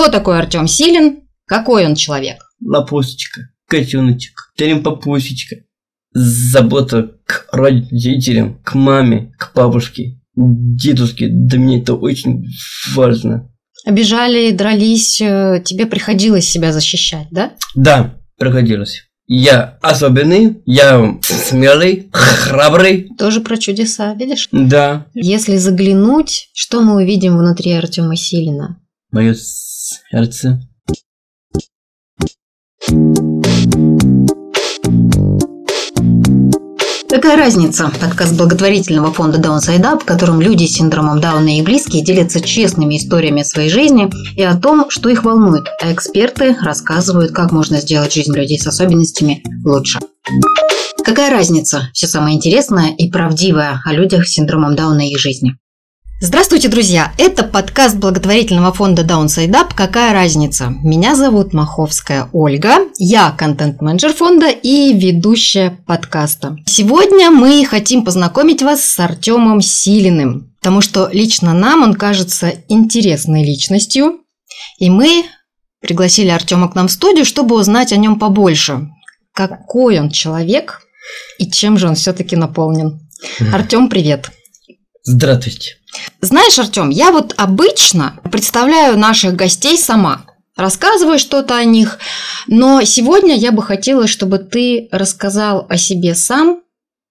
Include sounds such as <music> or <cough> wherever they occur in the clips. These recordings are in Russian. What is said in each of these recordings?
Кто такой Артем Силин? Какой он человек? Лапусечка, котеночек, терем-папусечка. Забота к родителям, к маме, к бабушке, дедушке. Для меня это очень важно. Обижали, дрались, э, тебе приходилось себя защищать, да? Да, приходилось. Я особенный, я смелый, храбрый. Тоже про чудеса, видишь? Да. Если заглянуть, что мы увидим внутри Артема Силина? Мое сердце. Какая разница? Подкаст благотворительного фонда Downside Up, в котором люди с синдромом Дауна и близкие делятся честными историями своей жизни и о том, что их волнует, а эксперты рассказывают, как можно сделать жизнь людей с особенностями лучше. Какая разница? Все самое интересное и правдивое о людях с синдромом Дауна и их жизни. Здравствуйте, друзья! Это подкаст благотворительного фонда Downside Up «Какая разница?». Меня зовут Маховская Ольга, я контент-менеджер фонда и ведущая подкаста. Сегодня мы хотим познакомить вас с Артемом Силиным, потому что лично нам он кажется интересной личностью, и мы пригласили Артема к нам в студию, чтобы узнать о нем побольше. Какой он человек и чем же он все-таки наполнен. <laughs> Артем, привет! Здравствуйте. Знаешь, Артем, я вот обычно представляю наших гостей сама, рассказываю что-то о них, но сегодня я бы хотела, чтобы ты рассказал о себе сам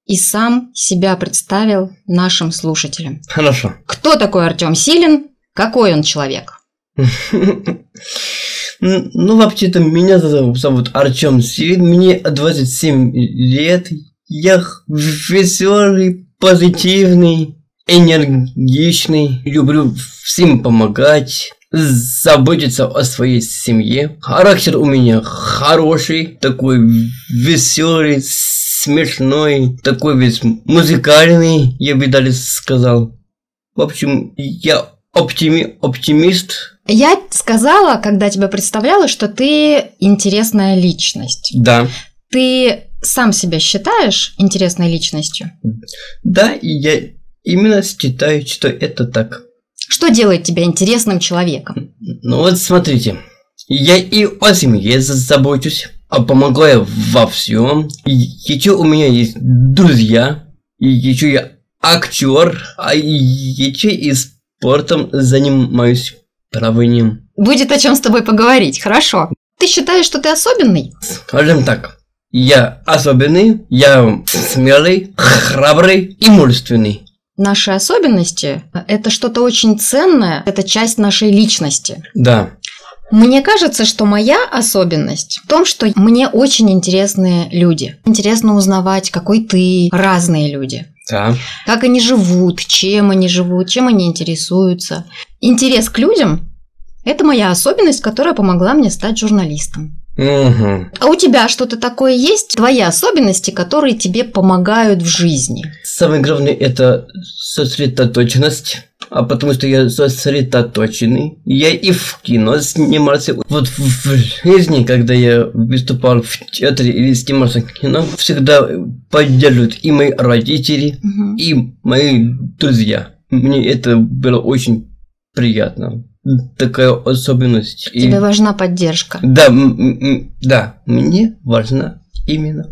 и сам себя представил нашим слушателям. Хорошо. Кто такой Артем Силин? Какой он человек? <laughs> Ну, вообще-то, меня зовут Артем Силин, мне 27 лет, я веселый, позитивный, энергичный, люблю всем помогать, заботиться о своей семье. Характер у меня хороший, такой веселый, смешной, такой весь музыкальный, я бы даже сказал. В общем, я оптими, оптимист. Я сказала, когда тебя представляла, что ты интересная личность. Да. Ты сам себя считаешь интересной личностью? Да, и я именно считаю, что это так. Что делает тебя интересным человеком? Ну вот смотрите, я и о семье забочусь, а помогаю во всем. Еще у меня есть друзья, и еще я актер, а еще и спортом занимаюсь плаванием. Будет о чем с тобой поговорить, хорошо. Ты считаешь, что ты особенный? Скажем так, я особенный, я смелый, храбрый и мужественный. Наши особенности – это что-то очень ценное, это часть нашей личности. Да. Мне кажется, что моя особенность в том, что мне очень интересны люди. Интересно узнавать, какой ты, разные люди. Да. Как они живут, чем они живут, чем они интересуются. Интерес к людям – это моя особенность, которая помогла мне стать журналистом. Угу. А у тебя что-то такое есть? Твои особенности, которые тебе помогают в жизни? Самое главное это сосредоточенность. А потому что я сосредоточенный. Я и в кино снимался. Вот в жизни, когда я выступал в театре или снимался в кино, всегда поддерживают и мои родители, Угу. и мои друзья. Мне это было очень приятно. Такая особенность. И- Тебе важна поддержка. Да, да, мне важна именно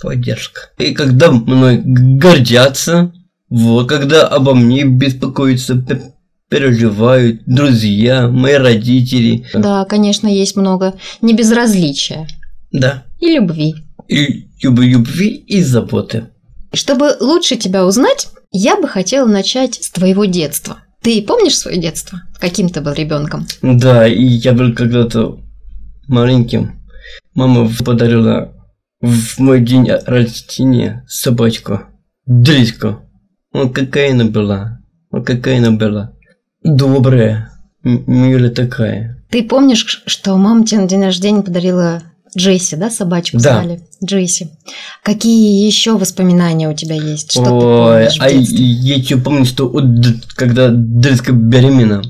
поддержка. И когда мной гордятся, вот, когда обо мне беспокоятся, переживают друзья, мои родители. Да, конечно, есть много небезразличия Да. и любви. И люб- любви и заботы. Чтобы лучше тебя узнать, я бы хотела начать с твоего детства. Ты помнишь свое детство? Каким ты был ребенком? Да, и я был когда-то маленьким. Мама подарила в мой день рождения собачку. Дриску. Ну, какая она была. Ну, какая она была. Добрая. Милая такая. Ты помнишь, что мама тебе на день рождения подарила Джесси, да, собачку Да. звали? Джесси. Какие еще воспоминания у тебя есть? Что ты Ой, помнишь в а я еще помню, что Д- когда Дриска беременна,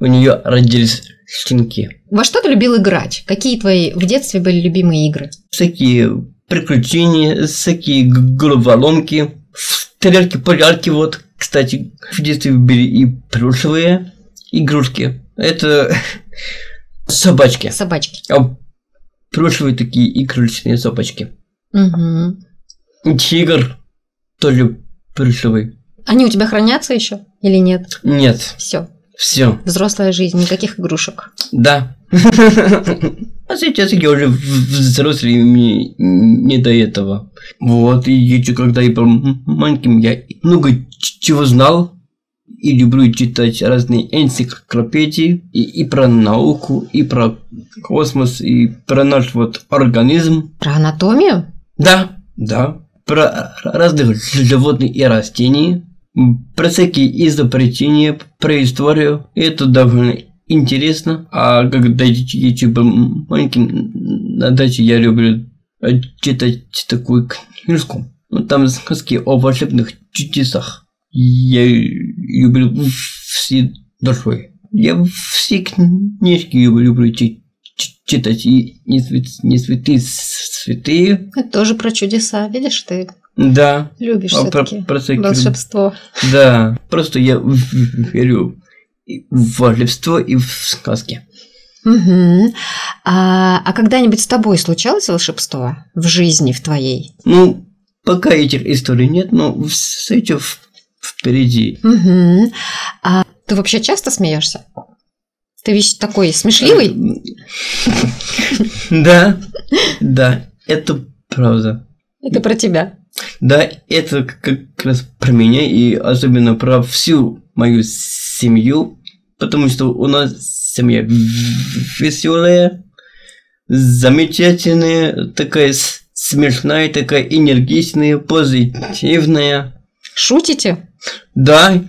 у нее родились щенки. Во что ты любил играть? Какие твои в детстве были любимые игры? всякие приключения, всякие головоломки, стрелки, полярки, вот. Кстати, в детстве были и плюшевые игрушки. Это <laughs> собачки. Собачки. А прошлые такие игрушечные собачки. Угу. Тигр тоже плюшевый. Они у тебя хранятся еще или нет? Нет, Все. все. Взрослая жизнь, никаких игрушек. Да. <laughs> А сейчас я уже взрослый, и мне не до этого. Вот, и еще когда я был маленьким, я много чего знал. И люблю читать разные энциклопедии и, и про науку, и про космос, и про наш вот организм. Про анатомию? Да, да. Про разных животных и растений. Про всякие изобретения, про историю. И это довольно интересно. А когда я был маленьким, на даче я люблю э, читать такую книжку. Ну, там сказки о волшебных чудесах. Я люблю все душой. Я все книжки люблю чи- чи- читать. И не, свят- не святые, святые. Это тоже про чудеса. Видишь, ты Да. любишь А про- все-таки про всякие- волшебство. Да. Просто я верю в волшебство и в сказки. Мгм. А, а когда-нибудь с тобой случалось волшебство в жизни в твоей? Ну, пока этих историй нет, но еще в- впереди. Мгм. А ты вообще часто смеешься? Ты ведь такой смешливый? <laughs> Да, да, это правда. Это про тебя. Да, это как раз про меня и особенно про всю мою семью, потому что у нас семья веселая, замечательная, такая смешная, такая энергичная, позитивная. Шутите? Да,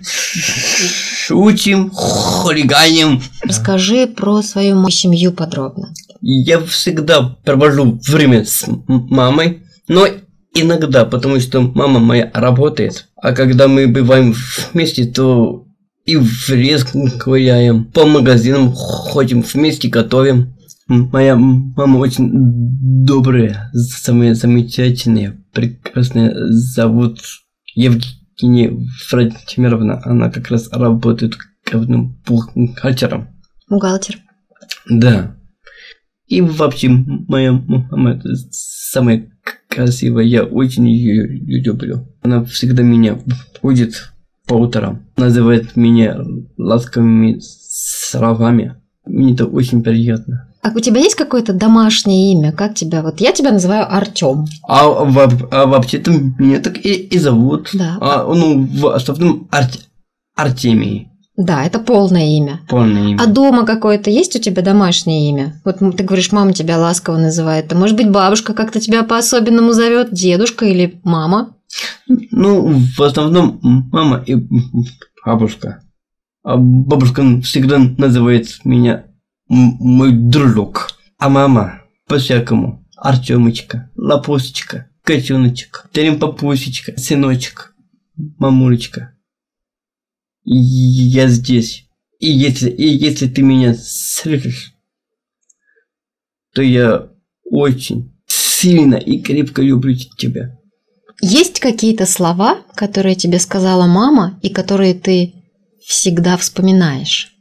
шутим, хулиганим. Расскажи про свою семью подробно. Я всегда провожу время с мамой, но иногда, потому что мама моя работает. А когда мы бываем вместе, то и в лес гуляем, по магазинам ходим вместе, готовим. Моя мама очень добрая, самая замечательная, прекрасная. Зовут Евгения Владимировна. Она как раз работает главным бухгалтером. Бухгалтер. Да. И вообще, моя мама это самая красивая. Я очень ее люблю. Она всегда меня будет по утрам. Называет меня ласковыми словами. Мне это очень приятно. А у тебя есть какое-то домашнее имя? Как тебя? Вот я тебя называю Артем. А, во- а вообще-то меня так и, и зовут. Да. А, ну, в основном Арт- Артемий. Да, это полное имя. Полное имя. А дома какое-то есть у тебя домашнее имя? Вот ты говоришь, мама тебя ласково называет. А может быть, бабушка как-то тебя по-особенному зовет? Дедушка или мама? Ну, в основном мама и бабушка. А бабушка всегда называет меня мой дружок. А мама по-всякому. Артемочка, лапусечка, котеночек, теремпапусечка, сыночек, мамулечка. И я здесь. И если, и если ты меня слышишь, то я очень сильно и крепко люблю тебя. Есть какие-то слова, которые тебе сказала мама и которые ты всегда вспоминаешь?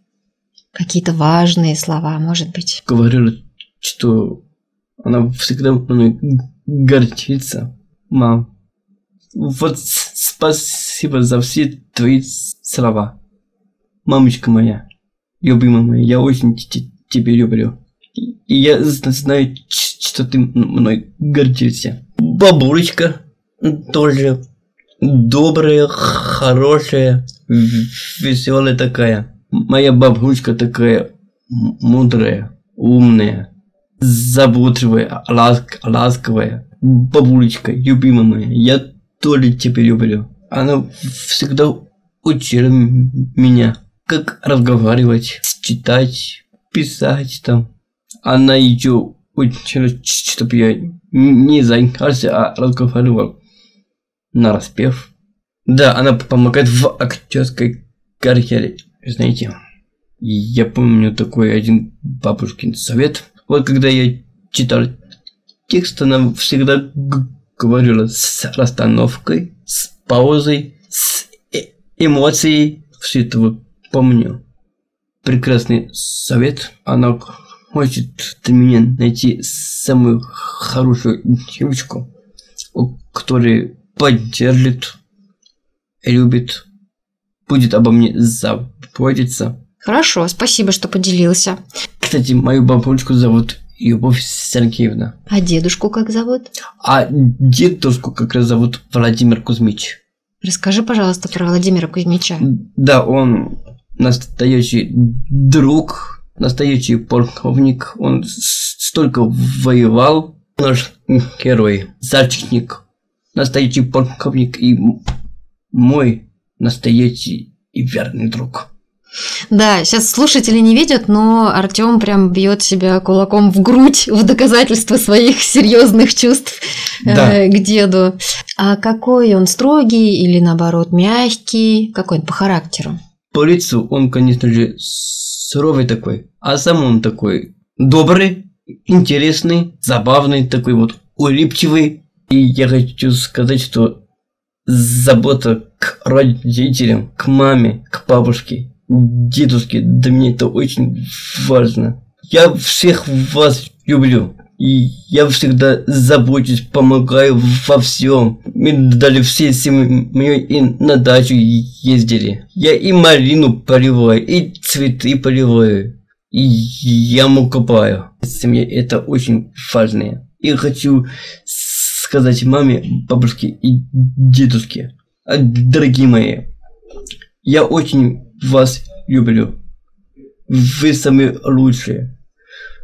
Какие-то важные слова, может быть? говорила, что она всегда мной гордится. Мам, вот спасибо за все твои слова. Мамочка моя, любимая моя, я очень тебя люблю. И я знаю, что ты мной гордишься. Бабулечка тоже добрая, хорошая, веселая такая. Моя бабушка такая мудрая, умная, заботливая, ласк, ласковая. Бабулечка, любимая моя, я тоже тебя люблю. Она всегда учила меня, как разговаривать, читать, писать там. Она еще учила, чтобы я не заикался, а разговаривал на распев. Да, она помогает в актерской карьере. Знаете, я помню такой один бабушкин совет. Вот когда я читал текст, она всегда говорила с расстановкой, с паузой, с э- эмоцией. Все это помню. прекрасный совет. Она хочет для меня найти самую хорошую девочку, которая поддержит, любит, будет обо мне заботиться. Хорошо, спасибо, что поделился. Кстати, мою бабушку зовут Любовь Сергеевна. А дедушку как зовут? А дедушку как раз зовут Владимир Кузьмич. Расскажи, пожалуйста, про Владимира Кузьмича. Да, он настоящий друг, настоящий полковник. Он столько воевал. Наш герой, зачетник, настоящий полковник и мой настоящий и верный друг. Да, сейчас слушатели не видят, но Артем прям бьет себя кулаком в грудь в доказательство своих серьезных чувств да. э, к деду. А какой он строгий или наоборот мягкий? Какой он по характеру? По лицу он, конечно же, суровый такой, а сам он такой добрый, интересный, забавный, такой вот улыбчивый. И я хочу сказать, что забота к родителям, к маме, к бабушке дедушки, для меня это очень важно. Я всех вас люблю. И я всегда забочусь, помогаю во всем. Мы дали все семьей и на дачу ездили. Я и малину поливаю, и цветы поливаю. И яму копаю. Семья это очень важное. И хочу сказать маме, бабушке и дедушке. Дорогие мои, я очень вас люблю. Вы самые лучшие.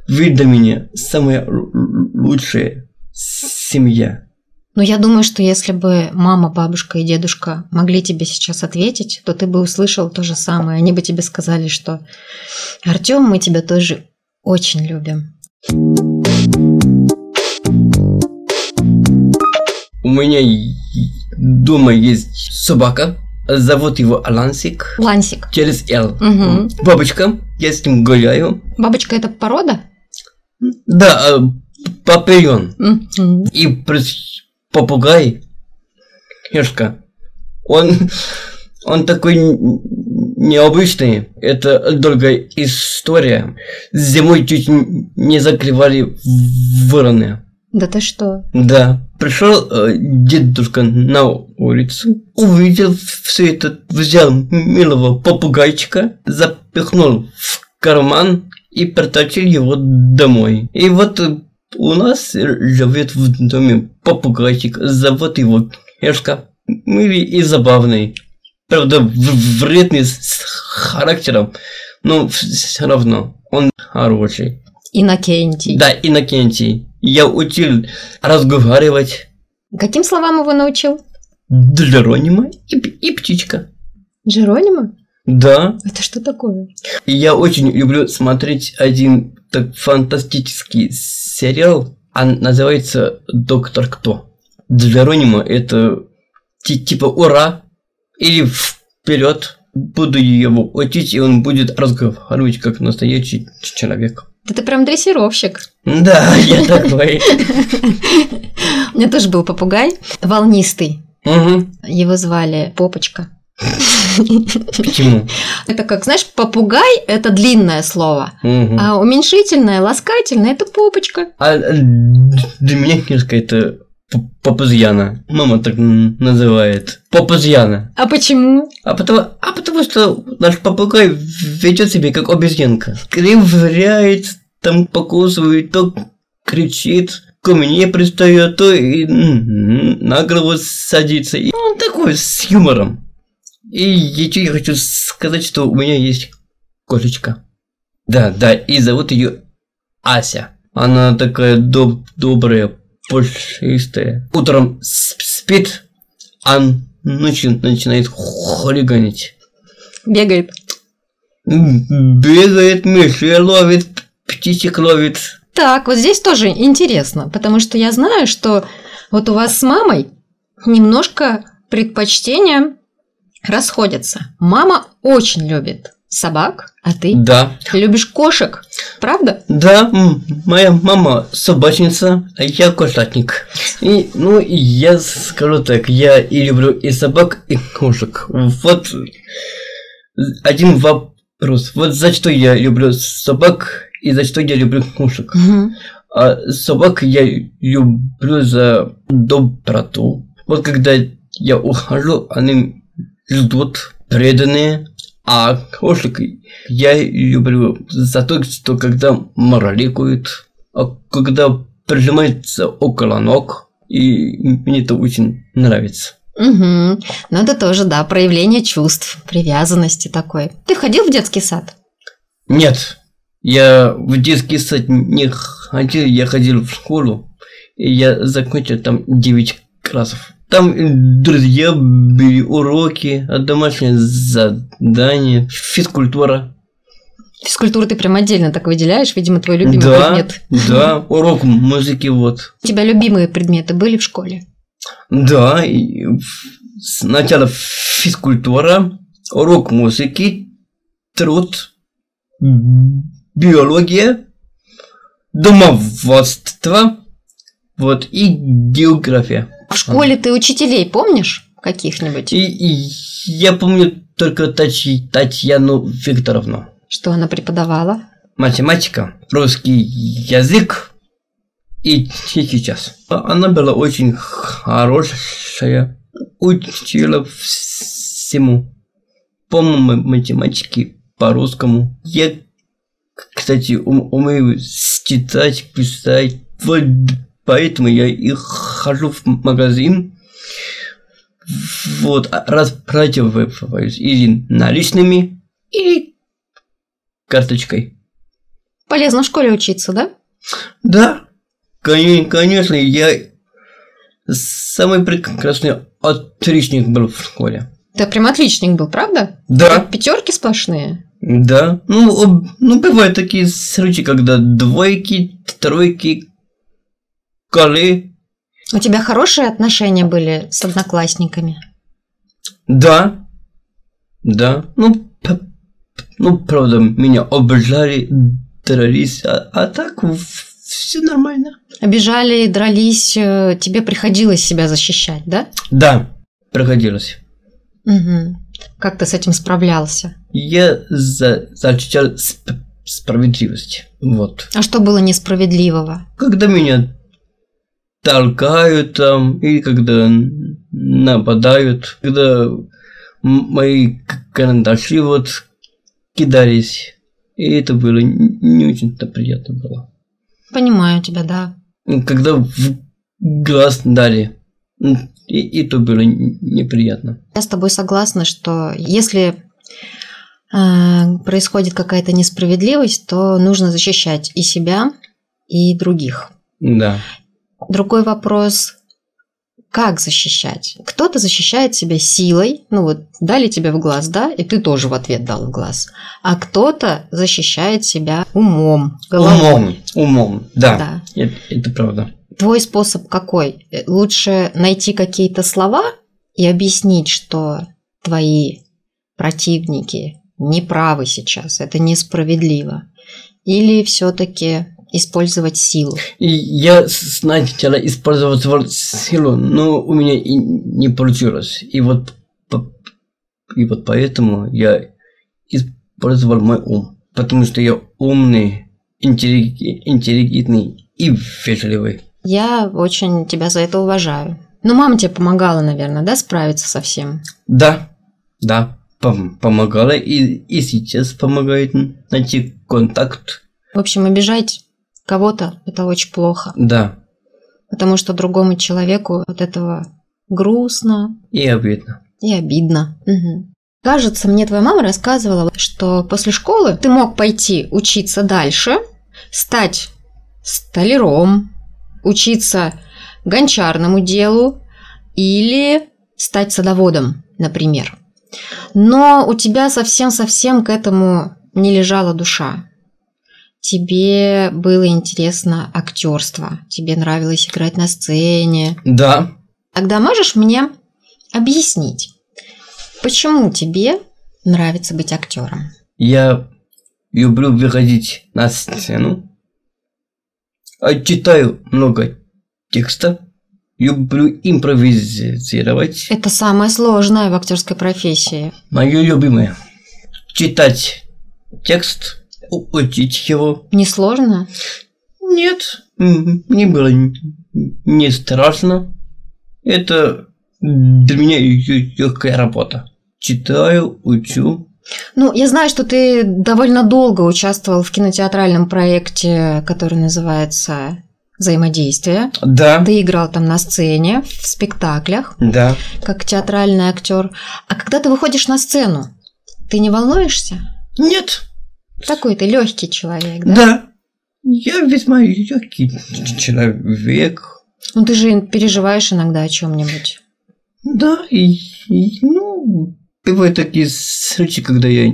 Вы для меня самая лучшая семья. Но я думаю, что если бы мама, бабушка и дедушка могли тебе сейчас ответить, то ты бы услышал то же самое. Они бы тебе сказали, что Артем, мы тебя тоже очень любим. У меня дома есть собака, Зовут его Лансик. Лансик. Через Л. Угу. Бабочка. Я с ним гуляю. Бабочка это порода? Да, э, папион. Угу. И попугай. Хешка. Он, он такой необычный. Это долгая история. Зимой чуть не закрывали вороны. Да ты что? Да. Пришел э, дедушка на улицу, увидел все это, взял милого попугайчика, запихнул в карман и притащил его домой. И вот э, у нас живет в доме попугайчик, зовут его Эшка. Милый и забавный. Правда, вредный с характером, но все равно он хороший. Иннокентий. Да, Иннокентий. Я учил разговаривать. Каким словам его научил? Джеронима и, и птичка. Джеронима? Да. Это что такое? Я очень люблю смотреть один так фантастический сериал. Он называется «Доктор Кто». Джеронима – это типа «Ура!» или «Вперед!» Буду его учить, и он будет разговаривать как настоящий человек. Да ты прям дрессировщик. Да, <laughs> я такой. <laughs> У меня тоже был попугай, волнистый. Угу. Его звали Попочка. Почему? <laughs> Это как, знаешь, попугай – это длинное слово, угу. а уменьшительное, ласкательное – это попочка. А для меня книжка – это Попузьяна. Мама так называет. Попузьяна. А почему? А потому, а потому что наш попугай ведет себя как обезьянка. Кривляет, там покусывает, то кричит, ко мне пристает, то и на голову садится. И он такой с юмором. И еще я хочу сказать, что у меня есть кошечка. Да, да, и зовут ее Ася. Она такая доб добрая, пушистая. Утром спит, а ночью начинает хулиганить. Бегает. Бегает, мыши ловит, птичек ловит. Так, вот здесь тоже интересно, потому что я знаю, что вот у вас с мамой немножко предпочтения расходятся. Мама очень любит собак, а ты? Да. Любишь кошек, правда? Да, моя мама собачница, а я кошатник. И, ну, я скажу так, я и люблю и собак, и кошек. Вот один вопрос. Вот за что я люблю собак и за что я люблю кошек. А собак я люблю за доброту. Вот когда я ухожу, они ждут преданные. А кошек я люблю за то, что когда мораликуют, а когда прижимается около ног, и мне это очень нравится. Мгм. Ну, это тоже, да, проявление чувств, привязанности такой. Ты ходил в детский сад? Нет, я в детский сад не ходил, я ходил в школу, и я закончил там 9 классов. Там э, друзья были уроки, домашние задания, физкультура. Физкультуру ты прям отдельно так выделяешь, видимо, твой любимый да, предмет. да, урок музыки вот. У тебя любимые предметы были в школе? Да, сначала физкультура, урок музыки, труд, биология, домоводство, вот, и география. В школе ты учителей помнишь каких-нибудь? И, и я помню только Тати- Татьяну Викторовну. Что она преподавала? Математика, русский язык и сейчас. Она была очень хорошая, учила всему. По математике, по русскому. Я, кстати, ум- умею читать, писать. Вот поэтому я и хожу в магазин. Вот, а расплачиваюсь или наличными, или карточкой. Полезно в школе учиться, да? Да, коне- конечно, я самый прекрасный отличник был в школе. Ты прям отличник был, правда? Да, Пятерки сплошные. да. Ну, ну бывают такие случаи, когда двойки, тройки, колы. У тебя хорошие отношения были с одноклассниками? Да, да. Ну, ну правда, меня обижали, дрались, а, а так все нормально. Обижали, дрались, э, тебе приходилось себя защищать, да? Да, проходилось. Угу. Как ты с этим справлялся? Я за, защищал сп- справедливость. Вот. А что было несправедливого? Когда меня толкают там, и когда нападают, когда мои карандаши вот кидались. И это было не очень-то приятно было. Понимаю тебя, да. Когда в глаз дали, м, и это было неприятно. Я с тобой согласна, что если э, происходит какая-то несправедливость, то нужно защищать и себя, и других. Да. Другой вопрос, как защищать? Кто-то защищает себя силой, ну вот дали тебе в глаз, да, и ты тоже в ответ дал в глаз. А кто-то защищает себя умом, головой. Умом. Умом. Да. Да. Это, это правда. Твой способ какой? Лучше найти какие-то слова и объяснить, что твои противники не правы сейчас, это несправедливо. Или все-таки использовать силу. И я сначала использовал силу, но у меня и не получилось. И вот, и вот поэтому я использовал мой ум. Потому что я умный, интеллиг- интеллигентный и вежливый. Я очень тебя за это уважаю. Ну, мама тебе помогала, наверное, да, справиться со всем? Да, да, пом- помогала и, и сейчас помогает найти контакт. В общем, обижать кого-то – это очень плохо, Да, потому что другому человеку от этого грустно, и обидно. И обидно. Мгм. Кажется, мне твоя мама рассказывала, что после школы ты мог пойти учиться дальше, стать столяром, учиться гончарному делу или стать садоводом, например. Но у тебя совсем-совсем к этому не лежала душа. Тебе было интересно актерство, тебе нравилось играть на сцене, Да, Тогда можешь мне объяснить, почему тебе нравится быть актером? Я люблю выходить на сцену. А читаю много текста. Люблю импровизировать. Это самое сложное в актерской профессии. Мое любимое. Читать текст, учить его. Несложно? Нет, мне было не страшно. Это для меня легкая работа. Читаю, учу. Ну, я знаю, что ты довольно долго участвовал в кинотеатральном проекте, который называется взаимодействие. Да. Ты играл там на сцене, в спектаклях, Да. как театральный актер. А когда ты выходишь на сцену, ты не волнуешься? Нет. Такой ты легкий человек, да? Да. Я весьма легкий человек. Ну ты же переживаешь иногда о чем-нибудь. Да, и, и, ну, бывают такие случаи, когда я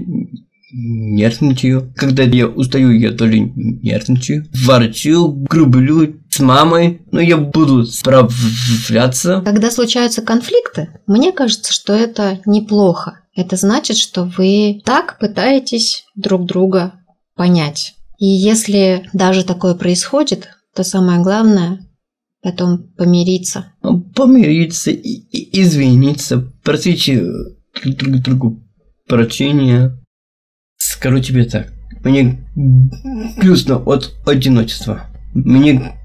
нервничаю. Когда я устаю, я тоже нервничаю. Ворчу, грублю с мамой, но я буду справляться. Когда случаются конфликты, мне кажется, что это неплохо. Это значит, что вы так пытаетесь друг друга понять. И если даже такое происходит, то самое главное потом помириться. Помириться, и, извиниться, просить друг другу прощения. Скажу тебе так, мне грустно от одиночества. Мне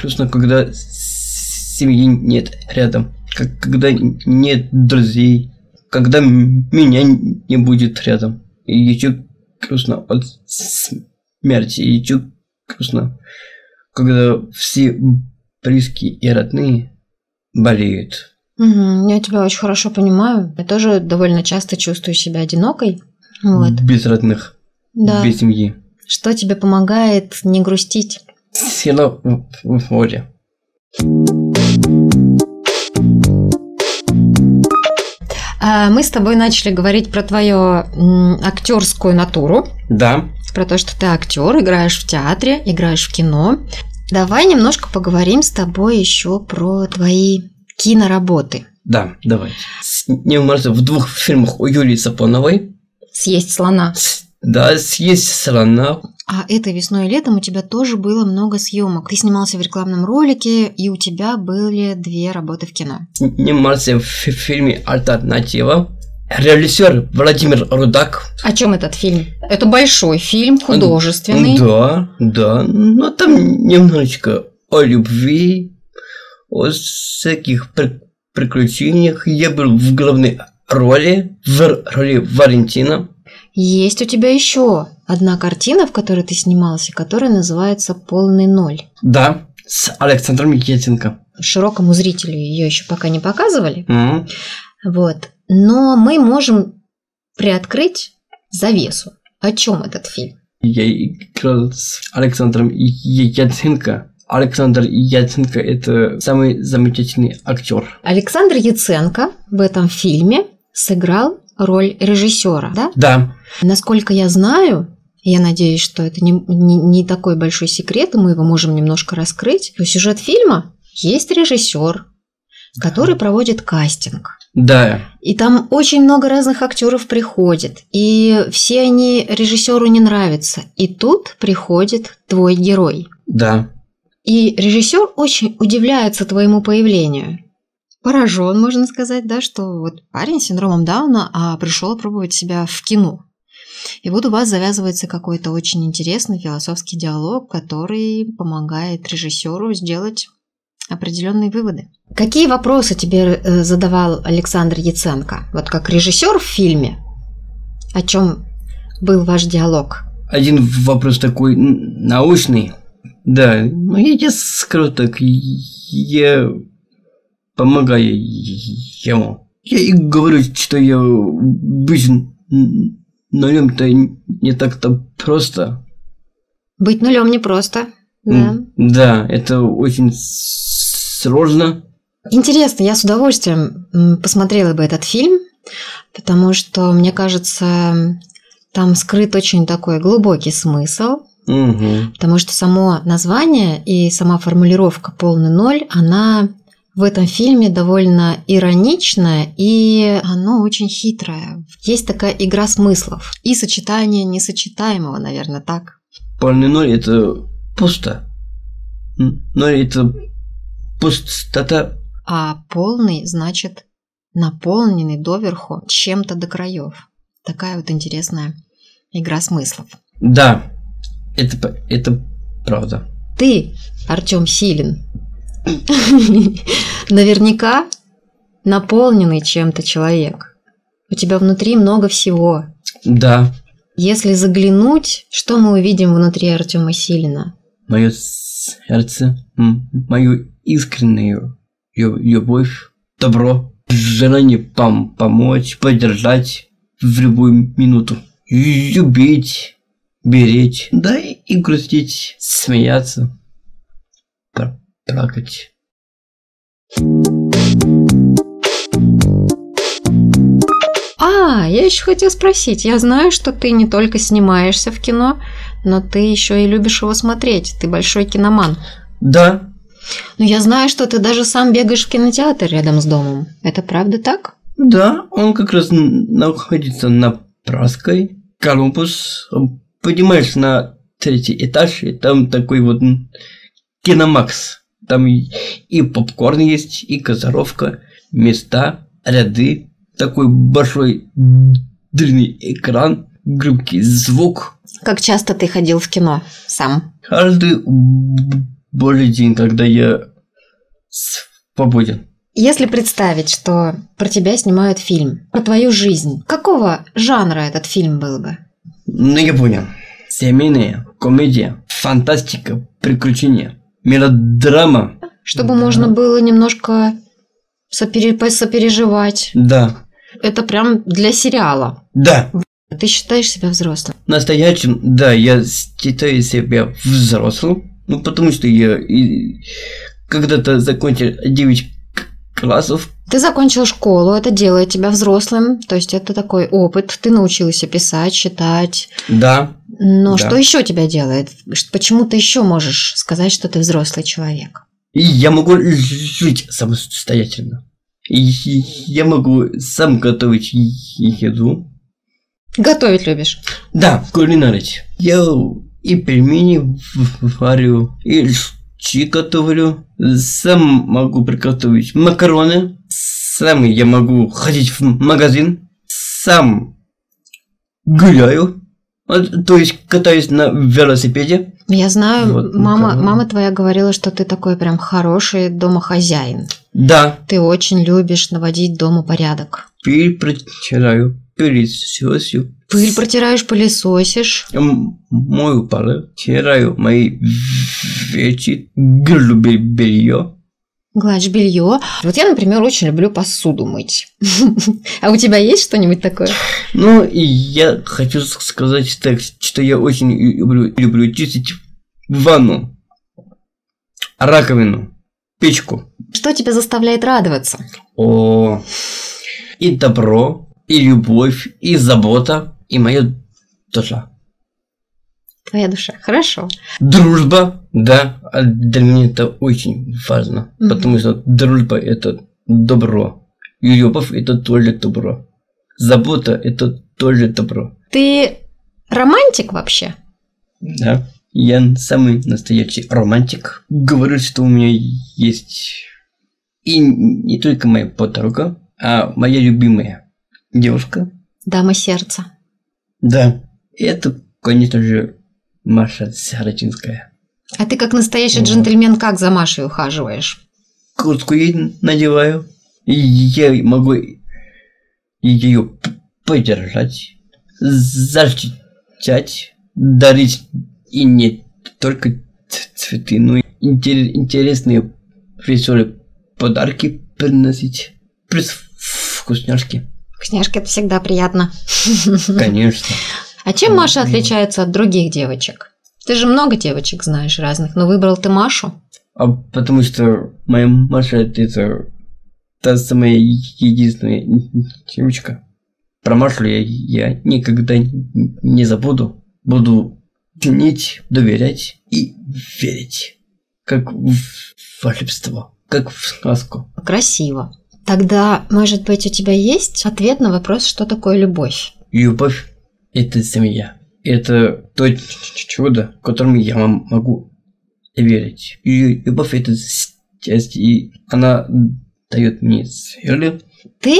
грустно, когда семьи нет рядом, когда нет друзей, когда меня не будет рядом. И еще грустно от смерти, и еще грустно, когда все близкие и родные болеют. Угу, я тебя очень хорошо понимаю. Я тоже довольно часто чувствую себя одинокой. Вот. Без родных, Да. без семьи. Что тебе помогает не грустить? Сила в- в воли. А, Мы с тобой начали говорить про твою актерскую натуру, Да, про то, что ты актер, играешь в театре, играешь в кино. Давай немножко поговорим с тобой еще про твои киноработы. да, давай. Снимался в двух фильмах у Юлии Сапоновой. Съесть слона. Да, съесть слона. А этой весной и летом у тебя тоже было много съемок. Ты снимался в рекламном ролике, и у тебя были две работы в кино. Снимался в фи- фильме «Альтернатива». Режиссер Владимир Рудак. О чем этот фильм? Это большой фильм, художественный. Да, да. Но там немножечко о любви, о всяких при- приключениях. Я был в главной роли, в роли Валентина. Есть у тебя еще одна картина, в которой ты снимался, которая называется «Полный ноль». Да, с Александром Етенко. Широкому зрителю ее еще пока не показывали. М. Вот. Но мы можем приоткрыть завесу. О чем этот фильм? Я играл с Александром Яценко. Александр Яценко – это самый замечательный актер. Александр Яценко в этом фильме сыграл роль режиссера, да? Да, Насколько я знаю, я надеюсь, что это не, не, не такой большой секрет, и мы его можем немножко раскрыть. То сюжет фильма есть режиссер, который проводит кастинг. да, И там очень много разных актеров приходит, и все они режиссеру не нравятся. И тут приходит твой герой. да. И режиссер очень удивляется твоему появлению. Поражен, можно сказать, да, что вот парень с синдромом Дауна а пришел пробовать себя в кино. И вот у вас завязывается какой-то очень интересный философский диалог, который помогает режиссеру сделать определенные выводы. Какие вопросы тебе э, задавал Александр Яценко? Вот как режиссер в фильме, о чем был ваш диалог? Один вопрос такой научный. Да, ну я тебе скажу так, я помогаю ему. Я и говорю, что я быть нулем-то не так-то просто. Быть нулем непросто. Да. М, Да, это очень сложно. Интересно, я с удовольствием посмотрела бы этот фильм, потому что, мне кажется, там скрыт очень такой глубокий смысл, Мгм. потому что само название и сама формулировка «полный ноль», она в этом фильме довольно ироничная и оно очень хитрое. Есть такая игра смыслов и сочетание несочетаемого, наверное, так. Полный ноль это пусто. Ноль это пустота. А полный значит наполненный доверху чем-то до краев. Такая вот интересная Игра смыслов. Да, это, это правда. Ты, Артем Силин, <laughs> наверняка наполненный чем-то человек. У тебя внутри много всего. Да, Если заглянуть, что мы увидим внутри Артема Силина? мое сердце, мою искреннюю лю- любовь, добро, желание пом- помочь, поддержать в любую минуту, любить, беречь, да и грустить, смеяться, плакать. А, я еще хотела спросить. Я знаю, что ты не только снимаешься в кино, но ты еще и любишь его смотреть. Ты большой киноман. Да, Но я знаю, что ты даже сам бегаешь в кинотеатр рядом с домом. Это правда так? да, он как раз находится на Праской, Колумбус, поднимаешь на третий этаж, и там такой вот киномакс. Там и, попкорн есть, и газировка, места, ряды, такой большой длинный экран, громкий звук. Как часто ты ходил в кино сам? Каждый б- божий день, когда я свободен. Если представить, что про тебя снимают фильм, про твою жизнь, какого жанра этот фильм был бы? Ну, я понял. Семейная комедия, фантастика, приключения, мелодрама. Чтобы Да. можно было немножко сопере- сопереживать. Да, Это прям для сериала. да. Ты считаешь себя взрослым? Настоящим, да, я считаю себя взрослым, ну, потому что я когда-то закончил 9 к- классов. Ты закончил школу, это делает тебя взрослым, то есть это такой опыт, ты научился писать, читать. Да, Но Да. что еще тебя делает? Почему ты еще можешь сказать, что ты взрослый человек? и я могу жить самостоятельно. И я могу сам готовить еду. Готовить любишь? Да, кулинарить. Я и пельмени варю, и щи готовлю. Сам могу приготовить макароны. Сам я могу ходить в магазин. Сам гуляю. То есть катаюсь на велосипеде. Я знаю, Вот, мама, макароны. мама твоя говорила, что ты такой прям хороший домохозяин. Да, Ты очень любишь наводить дома порядок. пыль протираю, пылесосю. Пыль протираешь, пылесосишь. М- Мою полы, стираю мои вещи, бе- белье. Гладишь белье. Вот я, например, очень люблю посуду мыть. <laughs> А у тебя есть что-нибудь такое? Ну, и я хочу сказать так, что я очень люблю, люблю чистить ванну, раковину, печку. Что тебя заставляет радоваться? О, и добро, и любовь, и забота, и моя душа. Твоя душа. Хорошо. Дружба, да, а для меня это очень важно, Мгм. потому что дружба это добро, и любовь это тоже добро, забота это тоже добро. Ты романтик вообще? Да. Я самый настоящий романтик. Говорю, что у меня есть и не только моя подруга, а моя любимая девушка. Дама сердца. Да. Это, конечно же, Маша Сарачинская. А ты как настоящий Вот. джентльмен как за Машей ухаживаешь? Куртку ей надеваю. И я могу ее поддержать, защищать, дарить и не только цветы, но и интер- интересные веселые подарки приносить. Плюс вкусняшки, Вкусняшки это всегда приятно. <laughs> конечно. А чем Маша отличается от других девочек? Ты же много девочек знаешь разных, но выбрал ты Машу. А потому что моя Маша это та самая единственная девочка. Про Машу я, я никогда не забуду. Буду ценить, доверять и верить. Как в волшебство, как в сказку. Красиво. Тогда, может быть, у тебя есть ответ на вопрос, что такое любовь? Любовь – это семья. Это то чудо, которому я могу верить. И любовь – это счастье, и она дает мне силы. Ты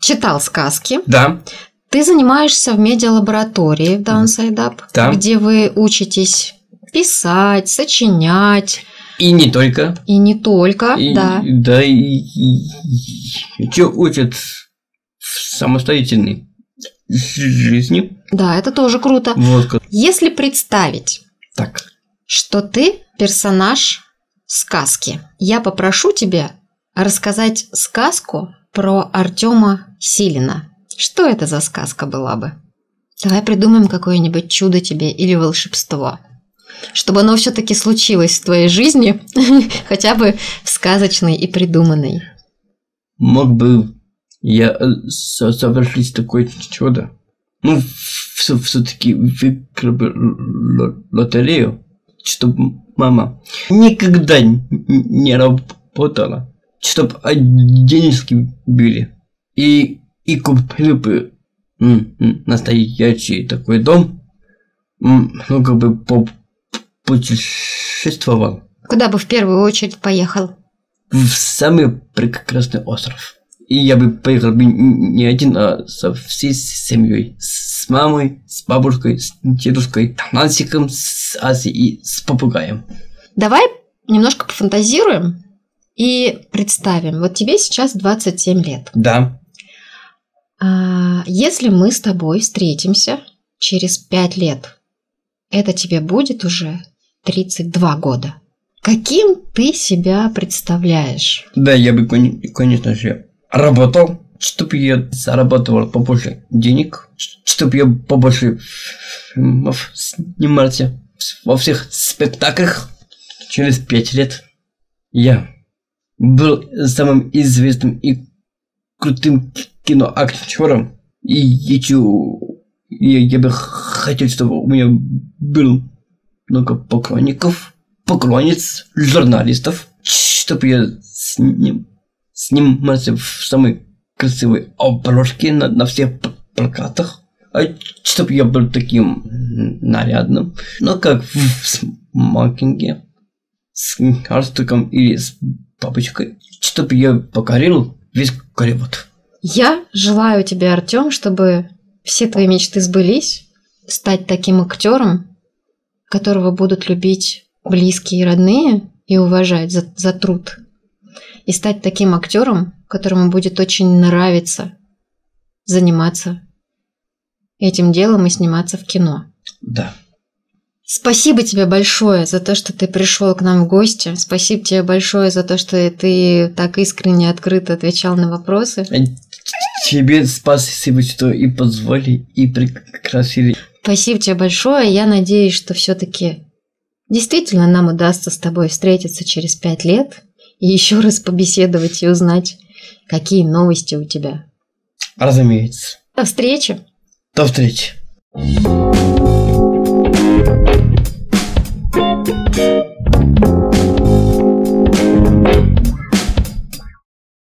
читал сказки, Да, Ты занимаешься в медиалаборатории в Downside Up, Да. где вы учитесь писать, сочинять, И не только. и не только, И- да. Да, и, и, еще учат в самостоятельной жизни. Да, это тоже круто. Вот. Если представить, Так. что ты персонаж сказки, я попрошу тебя рассказать сказку про Артема Силина. Что это за сказка была бы? Давай придумаем какое-нибудь чудо тебе или волшебство. Чтобы оно все-таки случилось в твоей жизни, <laughs> хотя бы в сказочной и придуманной. Мог бы я э, со- совершить такое чудо. Ну, все, все-таки выиграл бы лотерею, чтобы мама никогда не работала, чтобы денежки были. И, и купил бы настоящий такой дом, ну, как бы путешествовал Куда бы в первую очередь поехал? в самый прекрасный остров. И я бы поехал бы не один, а со всей семьей. С мамой, с бабушкой, с дедушкой, Нансиком, с Асей и с попугаем. Давай немножко пофантазируем и представим. Вот тебе сейчас 27 лет. Да. А, Если мы с тобой встретимся через 5 лет, это тебе будет уже 32 года. Каким ты себя представляешь? Да, я бы, кон- конечно же, работал, чтобы я зарабатывал побольше денег, чтобы я побольше фильмов снимался во всех спектаклях. Через пять лет я был самым известным и крутым киноактером. И еще я, я бы хотел, чтобы у меня было много поклонников, поклонниц, журналистов, чтобы я с ним снимался в самой красивой обложке на, на всех плакатах. А чтобы я был таким нарядным, ну как в смокинге, с галстуком или с бабочкой, чтобы я покорил весь Голливуд. Я желаю тебе, Артем, чтобы все твои мечты сбылись, стать таким актером, которого будут любить близкие и родные и уважать за, за труд. И стать таким актером, которому будет очень нравиться заниматься этим делом и сниматься в кино. Да. Спасибо тебе большое за то, что ты пришел к нам в гости. Спасибо тебе большое за то, что ты так искренне, открыто отвечал на вопросы. Тебе спасибо, что и позвали, и пригласили. Спасибо тебе большое. Я надеюсь, что все-таки действительно нам удастся с тобой встретиться через пять лет и еще раз побеседовать и узнать, какие новости у тебя. Разумеется. До встречи! До встречи.